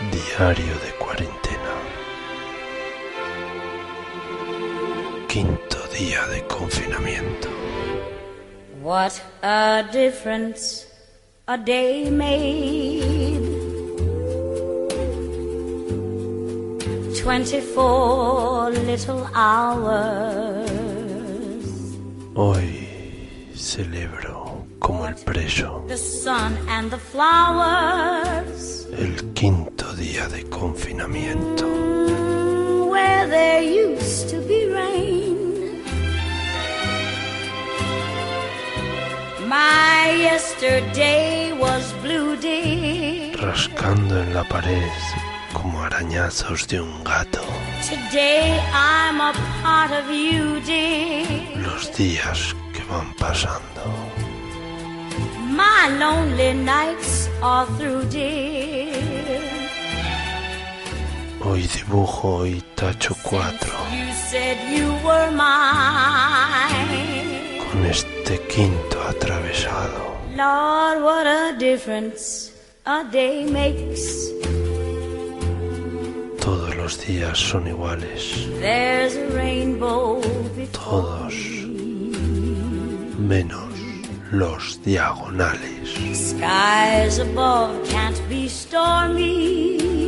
Diario de cuarentena. Quinto día de confinamiento. What a difference a day made. 24 little hours. Hoy celebro como el preso The sun and the flowers. el quinto día de confinamiento. Where there used to be rain. My yesterday was blue, dear. Rascando en la pared como arañazos de un gato. Today I'm a part of you, dear. Los días que van pasando. My lonely nights are through, dear. Hoy dibujo y tacho cuatro You said you were mine. con este quinto atravesado. Lord, what a difference a day makes. Todos los días son iguales. There's a rainbow Todos menos los diagonales. skies above can't be stormy.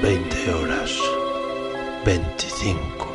20 horas, 25.